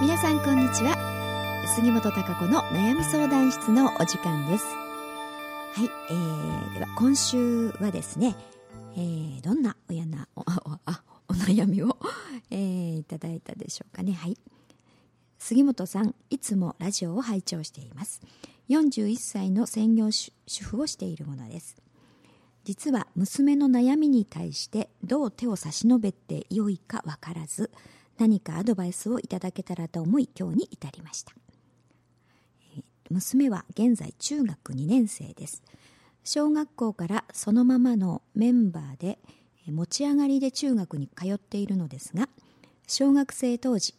皆さんこんにちは。杉本孝子の悩み相談室のお時間です。はい、えー、では今週はですね、えー、どんな親なお あお悩みを、えー、いただいたでしょうかね。はい。杉本さんいつもラジオを拝聴しています。41歳の専業主婦をしているものです。実は娘の悩みに対してどう手を差し伸べてよいか分からず何かアドバイスをいただけたらと思い今日に至りました。娘は現在中学2年生です。小学校からそのままのメンバーで持ち上がりで中学に通っているのですが小学生当時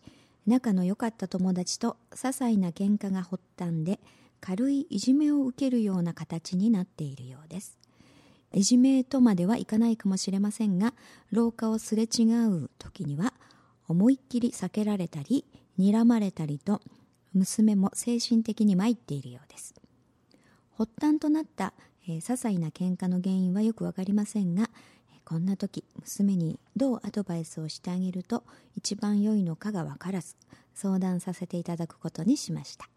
仲の良かった友達と些細な喧嘩が発端で軽いいじめを受けるような形になっているようです。いじめとまではいかないかもしれませんが廊下をすれ違う時には思いっきり避けられたり睨まれたりと娘も精神的に参っているようです。発端となった、えー、些細な喧嘩の原因はよく分かりませんがこんな時娘にどうアドバイスをしてあげると一番良いのかが分からず相談させていただくことにしました。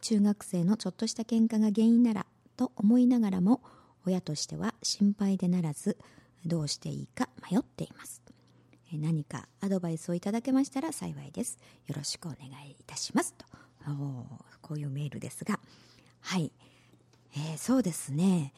中学生のちょっとした喧嘩が原因ならと思いながらも親としては心配でならずどうしていいか迷っています。何かアドバイスをいただけましたら幸いです。よろしくお願いいたします。と、こういうメールですが、はい、えー、そうですね、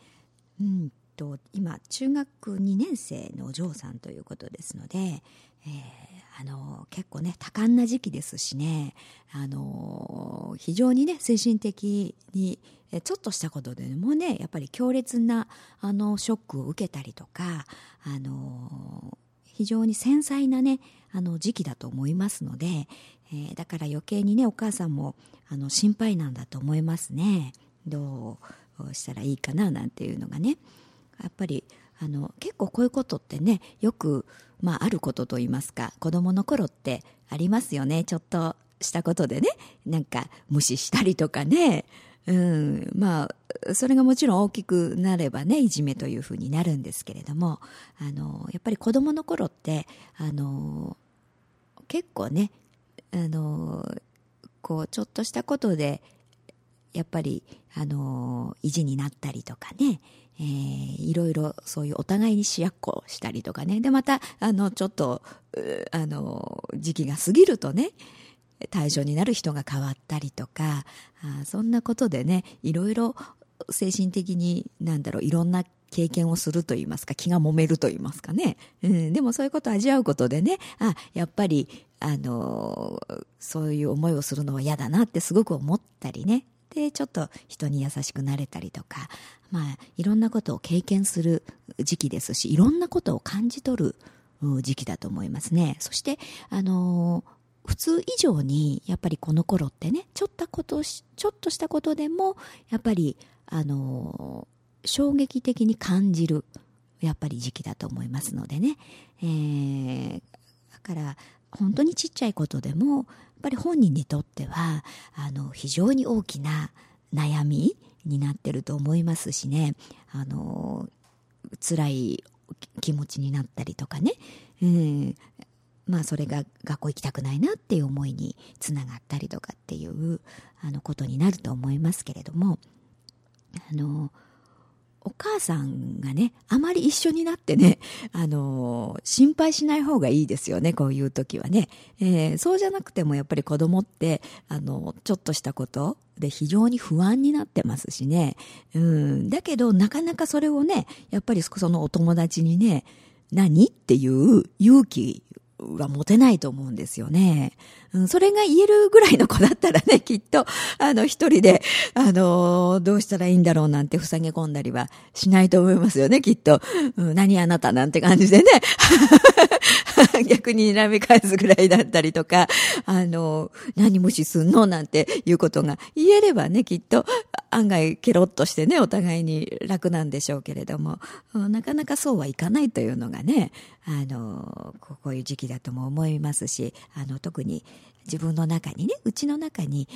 うんと、今、中学2年生のお嬢さんということですので、えー、あの結構ね多感な時期ですしね。あの非常にね精神的にちょっとしたことでもねやっぱり強烈なあのショックを受けたりとかあの非常に繊細なねあの時期だと思いますので、えー、だから余計にねお母さんもあの心配なんだと思いますね。どうしたらいいかななんていうのがね。やっぱりあの結構こういうことってねよく、まあ、あることと言いますか子供の頃ってありますよね。ちょっとしたことでねなんか無視したりとかね。うん、まあ、それがもちろん大きくなればね、いじめというふうになるんですけれども、あの、やっぱり子供の頃って、あの、結構ね、あの、こう、ちょっとしたことで、やっぱり、あの、意地になったりとかね、えー、いろいろそういうお互いにしやっこしたりとかね。で、また、あの、ちょっと、あの、時期が過ぎるとね、対象になる人が変わったりとかあそんなことでねいろいろ精神的になんだろういろんな経験をすると言いますか気が揉めると言いますかね、うん、でもそういうことを味わうことでねあやっぱりあのそういう思いをするのは嫌だなってすごく思ったりね。でちょっと人に優しくなれたりとかまあいろんなことを経験する時期ですしいろんなことを感じ取る時期だと思いますね。そしてあの普通以上にやっぱりこの頃ってねちょっとことちょっとしたことでもやっぱりあの衝撃的に感じるやっぱり時期だと思いますのでね、えー、だから本当にちっちゃいことでもやっぱり本人にとってはあの非常に大きな悩みになってると思いますしね。あの辛い気持ちになったりとかね、うん、まあそれが学校行きたくないなっていう思いにつながったりとかっていうあのことになると思いますけれどもあのお母さんがね、あまり一緒になってね、あの心配しない方がいいですよね、こういう時はね。えー、そうじゃなくてもやっぱり子供って、あの、ちょっとしたことで非常に不安になってますしね。うん、だけど、なかなかそれをね、やっぱりそのお友達にね、何？っていう勇気は持てないと思うんですよね。うん、それが言えるぐらいの子だったらね、きっと、あの、一人で、あの、どうしたらいいんだろうなんて塞げ込んだりはしないと思いますよね、きっと。うん、何あなたなんて感じでね。逆に睨み返すぐらいだったりとか、あの、何無視すんのなんていうことが言えればね、きっと案外ケロッとしてね、お互いに楽なんでしょうけれども、なかなかそうはいかないというのがね、あの、こういう時期だとも思いますし、あの、特に自分の中にね、うちの中に、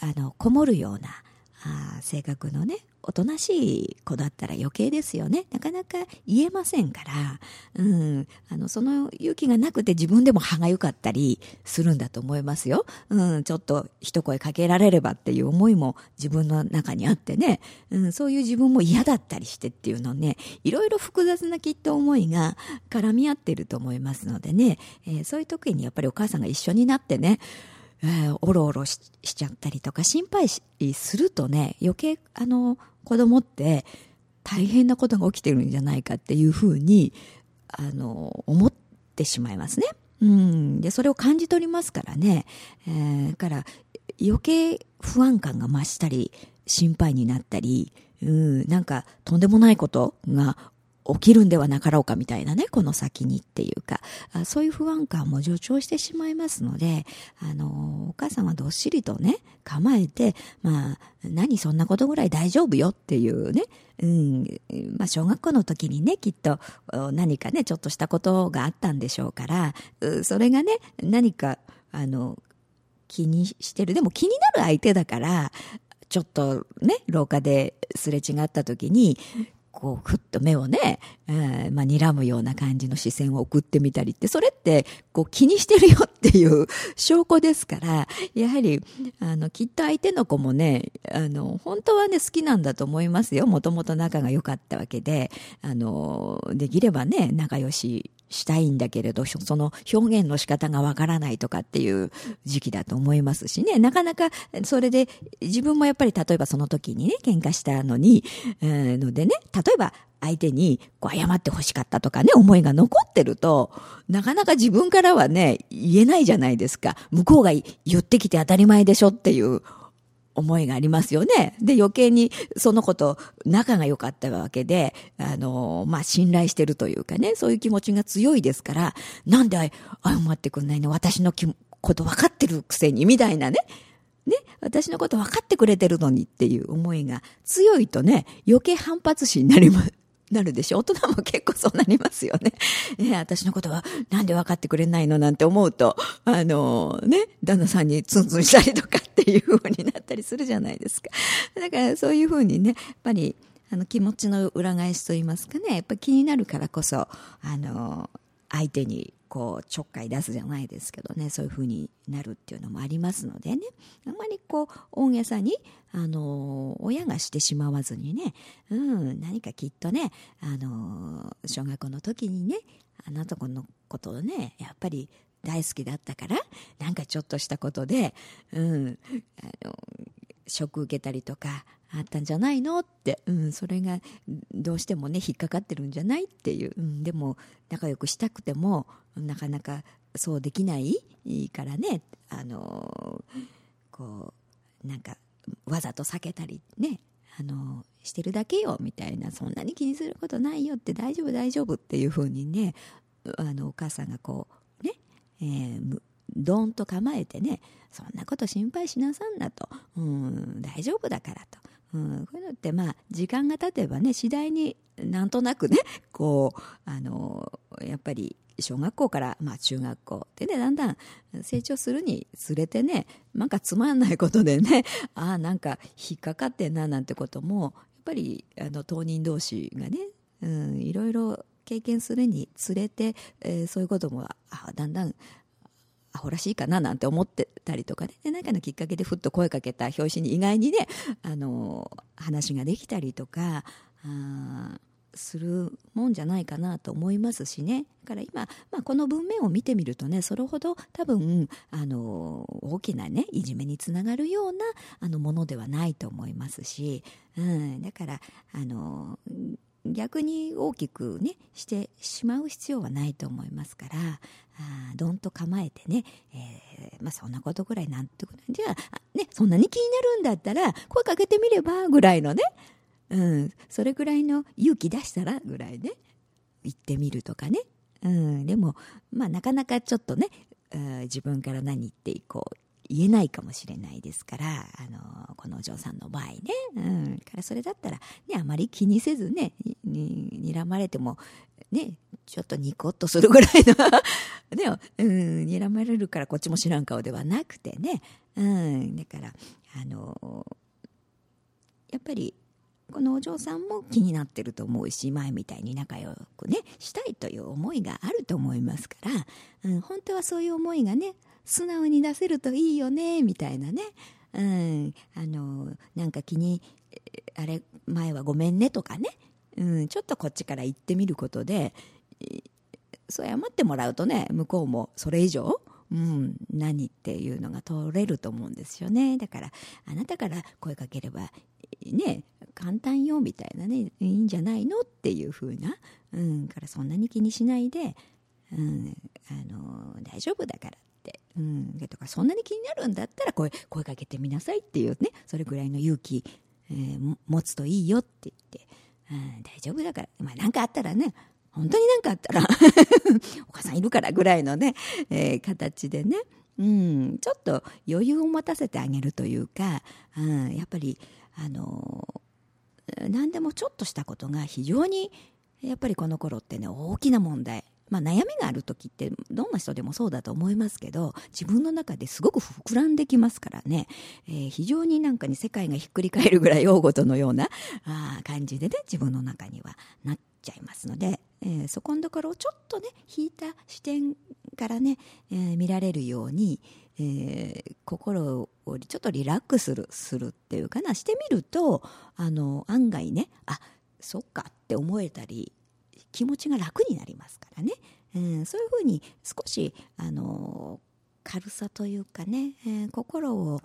あの、こもるような、あ性格のねおとなしい子だったら余計ですよね。なかなか言えませんから、うん、あのその勇気がなくて自分でも歯がゆかったりするんだと思いますよ、うん、ちょっと一声かけられればっていう思いも自分の中にあってね、うん、そういう自分も嫌だったりしてっていうのね。いろいろ複雑なきっと思いが絡み合ってると思いますのでね、えー、そういう時にやっぱりお母さんが一緒になってねえー、おろおろしちゃったりとか心配するとね余計あの子供って大変なことが起きてるんじゃないかっていうふうにあの思ってしまいますね。うん、でそれを感じ取りますからね、えー、から余計不安感が増したり心配になったり、うん、なんかとんでもないことが起きるんではなかろうかみたいなね、この先にっていうか、そういう不安感も助長してしまいますので、あの、お母さんはどっしりとね、構えて、まあ、何そんなことぐらい大丈夫よっていうね、うん、まあ、小学校の時にね、きっと何かね、ちょっとしたことがあったんでしょうから、それがね、何か、あの、気にしてる。でも気になる相手だから、ちょっとね、廊下ですれ違った時に、こう、ふっと目をね、えー、まあ、睨むような感じの視線を送ってみたりって、それって、こう、気にしてるよっていう証拠ですから、やはり、あの、きっと相手の子もね、あの、本当はね、好きなんだと思いますよ。もともと仲が良かったわけで、あの、できればね、仲良ししたいんだけれど、その表現の仕方がわからないとかっていう時期だと思いますしね、なかなかそれで自分もやっぱり例えばその時にね、喧嘩したのに、えー、のでね、例えば相手にこう謝って欲しかったとかね、思いが残ってると、なかなか自分からはね、言えないじゃないですか。向こうが言ってきて当たり前でしょっていう思いがありますよね。で、余計にその子と仲が良かったわけで、あの、まあ、信頼してるというかね、そういう気持ちが強いですから、なんで謝ってくんないの？私のこと分かってるくせに、みたいなね。ね、私のこと分かってくれてるのにっていう思いが強いとね、余計反発心になります。なるでしょ？大人も結構そうなりますよね。ね私のことはなんで分かってくれないのなんて思うと、あのね、旦那さんにツンツンしたりとかっていう風になったりするじゃないですか。だからそういう風にね、やっぱりあの気持ちの裏返しと言いますかね、やっぱ気になるからこそ、あの、相手にこうちょっかい出すじゃないですけどね。そういう風になるっていうのもありますのでね。あんまりこう大げさにあの親がしてしまわずにね、うん、何かきっとねあの小学校の時にねあなたのことをねやっぱり大好きだったからなんかちょっとしたことで、うん、あのショック受けたりとかあったんじゃないの？って、うん、それがどうしてもね引っかかってるんじゃないっていう、うん、でも仲良くしたくてもなかなかそうできないからね。あのこうなんかわざと避けたりね。あのしてるだけよみたいな。そんなに気にすることないよって大丈夫大丈夫っていうふうにねあのお母さんがこうね、えー、どんと構えてねそんなこと心配しなさんなと、うん、大丈夫だからと、うん、こういうのってまあ時間が経てばね次第になんとなくねこうあのやっぱり小学校から、まあ、中学校でねだんだん成長するにつれてねなんかつまんないことでねああなんか引っかかってんななんてこともやっぱりあの当人同士がね、うん、いろいろ経験するにつれて、えー、そういうこともあだんだんアホらしいかななんて思ってたりとかね。で何かのきっかけでふっと声かけた表紙に意外にねあの話ができたりとかあするもんじゃないかなと思いますしね。だから今、まあ、この文面を見てみるとねそれほど多分あの大きなねいじめにつながるようなあのものではないと思いますし、うん、だからあの逆に大きくねしてしまう必要はないと思いますからあどんと構えてね、えー、まあ、そんなことぐらいなんてことじゃあねそんなに気になるんだったら声かけてみればぐらいのね、うん、それぐらいの勇気出したらぐらいね行ってみるとかね、うん、でもまあなかなかちょっとね、自分から何言っていこう言えないかもしれないですから、あの、このお嬢さんの場合ね、うん、からそれだったら、ね、あまり気にせずね、に、睨まれても、ね、ちょっとニコッとするぐらいの ね、うん、睨まれるからこっちも知らん顔ではなくてね、うん、だから、あの、やっぱりこのお嬢さんも気になってると思うし前みたいに仲良くねしたいという思いがあると思いますから、うん、本当はそういう思いがね素直に出せるといいよねみたいなね、うん、あのなんか気にあれ前はごめんねとかね、うん、ちょっとこっちから言ってみることでそう謝ってもらうとね向こうもそれ以上うん、何っていうのが取れると思うんですよね。だからあなたから声かければね。簡単よみたいなね。いいんじゃないのっていう風な、うん、からそんなに気にしないで、うん、あの大丈夫だから、うん、とかそんなに気になるんだったら声声かけてみなさいっていうねそれぐらいの勇気、えー、持つといいよって言って、うん、大丈夫だから。まあ何かあったらね本当に何かあったら お母さんいるからぐらいのね、えー、形でね、うん、ちょっと余裕を持たせてあげるというか、うん、やっぱりあの何でもちょっとしたことが非常にやっぱりこの頃ってね大きな問題。まあ、悩みがある時ってどんな人でもそうだと思いますけど自分の中ですごく膨らんできますからね、えー、非常になんかに世界がひっくり返るぐらい大ごとのようなあ感じでね自分の中にはなっちゃいますので、えー、そこのところをちょっとね引いた視点からね、えー、見られるように、えー、心をちょっとリラックスするするっていうかなしてみるとあの案外ねあそっかって思えたり気持ちが楽になりますからね、うん、そういうふうに少しあの軽さというかね、えー、心を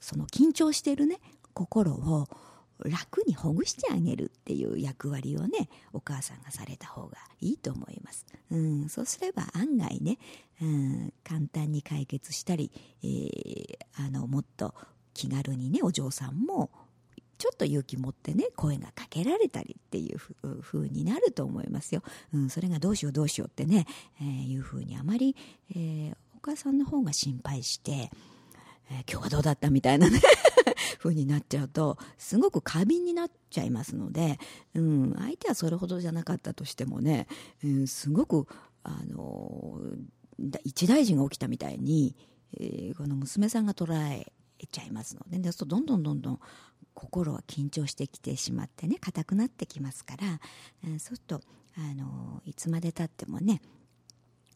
その緊張しているね心を楽にほぐしてあげるっていう役割をねお母さんがされた方がいいと思います、うん、そうすれば案外ね、うん、簡単に解決したり、えー、あのもっと気軽にねお嬢さんもちょっと勇気持ってね声がかけられたりっていうふうになると思いますよ、うん、それがどうしようどうしようってね、えー、いうふうにあまり、えー、お母さんの方が心配して、えー、今日はどうだったみたいなね 風になっちゃうとすごく過敏になっちゃいますので、うん、相手はそれほどじゃなかったとしてもね、うん、すごくあの一大事が起きたみたいに、えー、この娘さんが捉えちゃいますので、ね、そうどんどんどんどん心は緊張してきてしまってね硬くなってきますから、うん、そうするとあのいつまでたってもね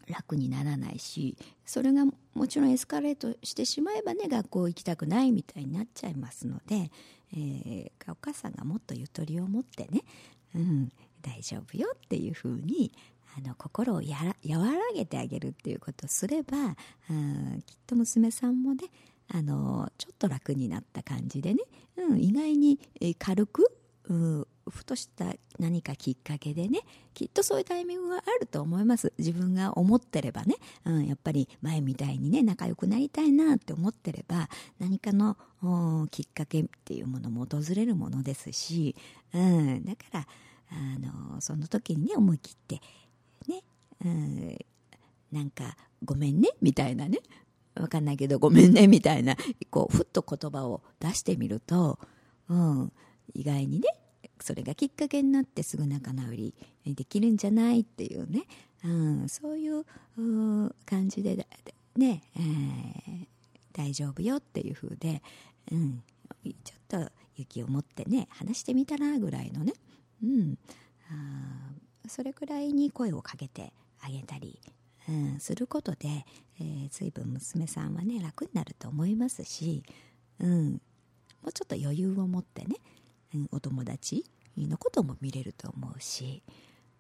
楽にならないしそれがもちろんエスカレートしてしまえばね学校行きたくないみたいになっちゃいますので、えー、お母さんがもっとゆとりを持ってね、うん、大丈夫よっていうふうにあの心をやら和らげてあげるっていうことをすれば、うん、きっと娘さんもねあのちょっと楽になった感じでね、うん、意外に軽く、うん、ふとした何かきっかけでねきっとそういうタイミングがあると思います。自分が思ってればね、うん、やっぱり前みたいにね仲良くなりたいなって思ってれば何かのきっかけっていうものも訪れるものですし、うん、だからあのその時にね思い切ってね、うん、なんかごめんねみたいなね。わかんないけどごめんねみたいなこうふっと言葉を出してみると、うん、意外にねそれがきっかけになってすぐ仲直りできるんじゃないっていうね、うん、そういう感じでね、えー、大丈夫よっていう風で、うん、ちょっと勇気を持ってね話してみたらぐらいのね、うん、あそれくらいに声をかけてあげたり、うん、することで、えー、随分娘さんはね楽になると思いますし、うん、もうちょっと余裕を持ってね、うん、お友達のことも見れると思うし、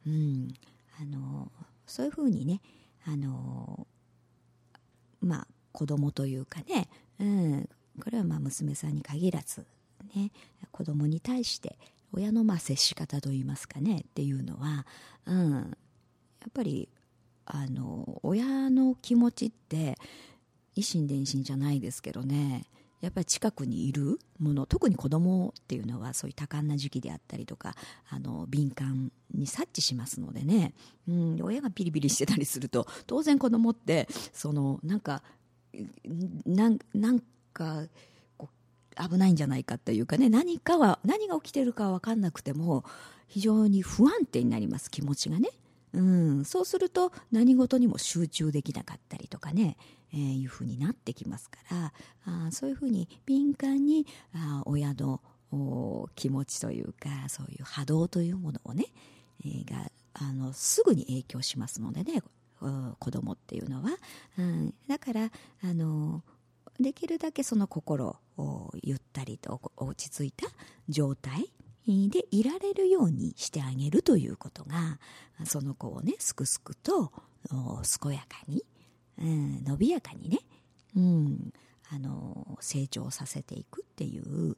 うん、あのそういうふうにねあのまあ子供というかね、うん、これはまあ娘さんに限らず、ね、子供に対して親のまあ接し方といいますかねっていうのは、うん、やっぱりあの親の気持ちって維心伝心じゃないですけどねやっぱり近くにいるもの特に子供っていうのはそういう多感な時期であったりとかあの敏感に察知しますのでね、うん、親がピリピリしてたりすると当然子供ってそのなんかなんなんか危ないんじゃないかというかね何かは何が起きてるかは分かんなくても非常に不安定になります気持ちがね。うん、そうすると何事にも集中できなかったりとかね、えー、いうふうになってきますからあそういうふうに敏感にあ親の気持ちというかそういう波動というものをね、えー、があのすぐに影響しますのでね子供っていうのは、うん、だからあのできるだけその心をゆったりと落ち着いた状態でいられるようにしてあげるということがその子をねすくすくと健やかに、うん、伸びやかにね、うん、あの成長させていくっていう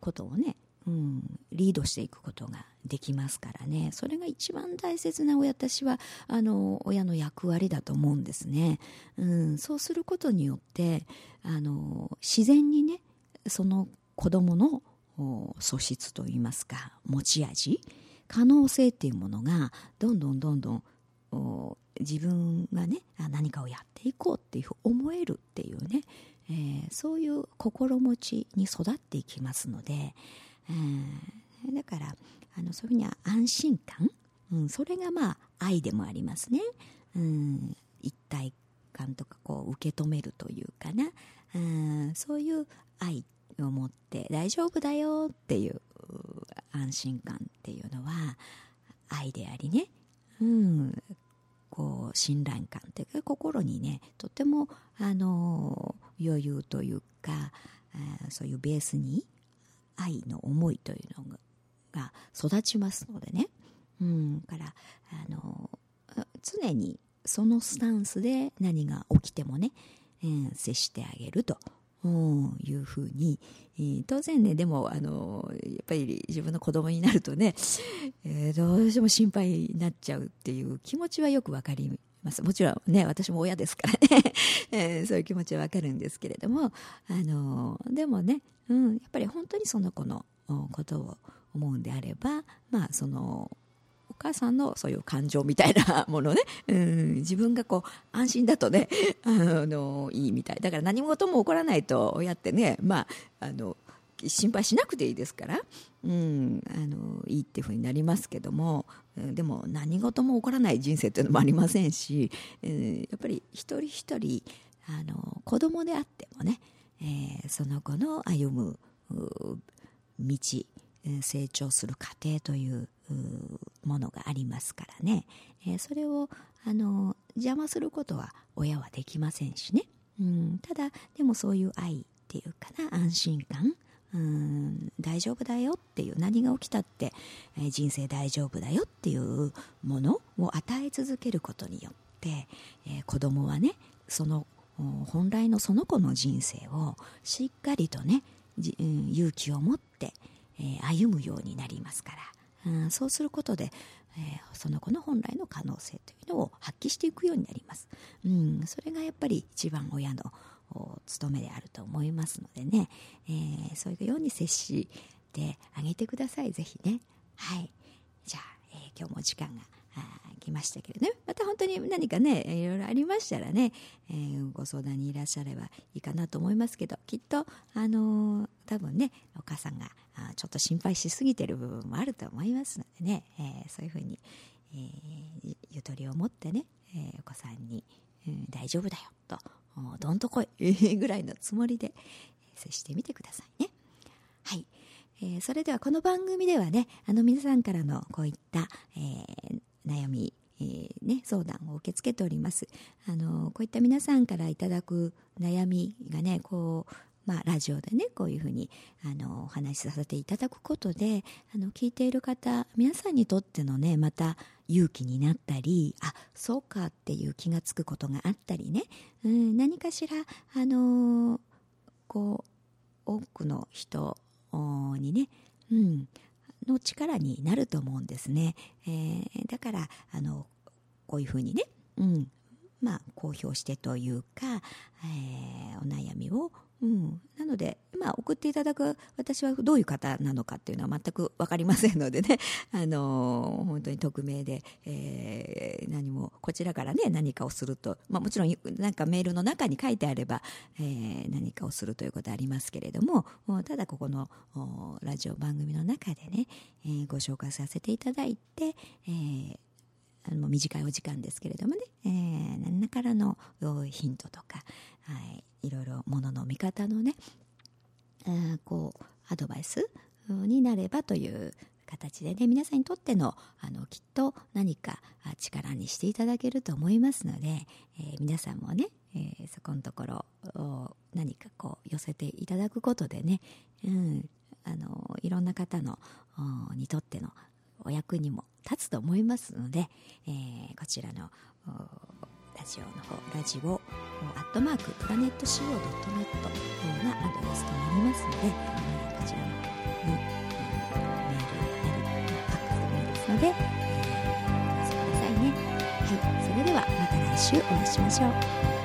ことをね、うん、リードしていくことができますからね。それが一番大切な私はあの親の役割だと思うんですね、うん、そうすることによってあの自然にねその子供の素質といいますか持ち味可能性っていうものがどんどんどんどん自分がね何かをやっていこうっていう思えるっていうね、えー、そういう心持ちに育っていきますので、えー、だからあのそういうふうには安心感、うん、それがまあ愛でもありますね、うん、一体感とかこう受け止めるというかな、うん、そういう愛を持って大丈夫だよっていう安心感っていうのは愛でありね、うん、こう信頼感っていうか心にねとてもあの余裕というかそういうベースに愛の思いというのが育ちますのでね、うん、からあの常にそのスタンスで何が起きてもね、えー、接してあげると。いうふうに、えー、当然ねでもあのやっぱり自分の子供になるとね、えー、どうしても心配になっちゃうっていう気持ちはよくわかります。もちろんね私も親ですからね、えー、そういう気持ちはわかるんですけれどもあのでもね、うん、やっぱり本当にその子のことを思うんであればまあその母さんのそういう感情みたいなものね、うん、自分がこう安心だとね あのいいみたい。だから何事も起こらないと親ってねまああの心配しなくていいですから、うん、あのいいっていうふうになりますけどもでも何事も起こらない人生っていうのもありませんし、えー、やっぱり一人一人あの子供であってもね、えー、その子の歩む道成長する過程というものがありますからね、えー、それをあの邪魔することは親はできませんしね、うん、ただでもそういう愛っていうかな安心感。うん大丈夫だよっていう何が起きたって、えー、人生大丈夫だよっていうものを与え続けることによって、えー、子供はねその本来のその子の人生をしっかりとね、うん、勇気を持って、えー、歩むようになりますから、うん、そうすることで、えー、その子の本来の可能性というのを発揮していくようになります、うん、それがやっぱり一番親の務めであると思いますのでね、えー、そういうように接してあげてください。ぜひね。はい。じゃあ、えー、今日も時間が来ましたけどねまた本当に何かねいろいろありましたらね、えー、ご相談にいらっしゃればいいかなと思いますけどきっとあのー、多分ねお母さんがあちょっと心配しすぎてる部分もあると思いますのでね、えー、そういうふうに、えゆとりを持ってね、えお子さんに、うん、大丈夫だよとどんとこいぐらいのつもりで接してみてくださいね。はい。えー、それではこの番組ではね、あの皆さんからのこういった、えー、悩み、えー、ね、相談を受け付けております。あの、こういった皆さんからいただく悩みがね、こう、まあ、ラジオでねこういうふうにあのお話しさせていただくことであの聞いている方皆さんにとってのねまた勇気になったりあそうかっていう気がつくことがあったりね、うん、何かしらあのこう多くの人にね、うん、の力になると思うんですね。えー、だからあのこういうふうにね、うんまあ、公表してというか、えー、お悩みをうん、なので、まあ、送っていただく私はどういう方なのかっていうのは全く分かりませんのでね、あのー、本当に匿名で、えー、何もこちらからね何かをすると、まあ、もちろんなんかメールの中に書いてあれば、えー、何かをするということはありますけれどもただここのラジオ番組の中でね、えー、ご紹介させていただいて、えーあの短いお時間ですけれどもね、えー、何らからのヒントとか、はい、いろいろものの見方のね、えー、こうアドバイスになればという形でね皆さんにとってのあのきっと何か力にしていただけると思いますので、えー、皆さんもね、えー、そこのところ何かこう寄せていただくことでね、うん、あのいろんな方のにとってのお役にも立つと思いますので、えー、こちらのラジオの方ラジオアットマークプラネット CO.net がアドレスとなりますので、えー、こちらの方に、メールなりファックスでもいいですので、えー、お寄せくださいね。はいそれではまた来週お会いしましょう。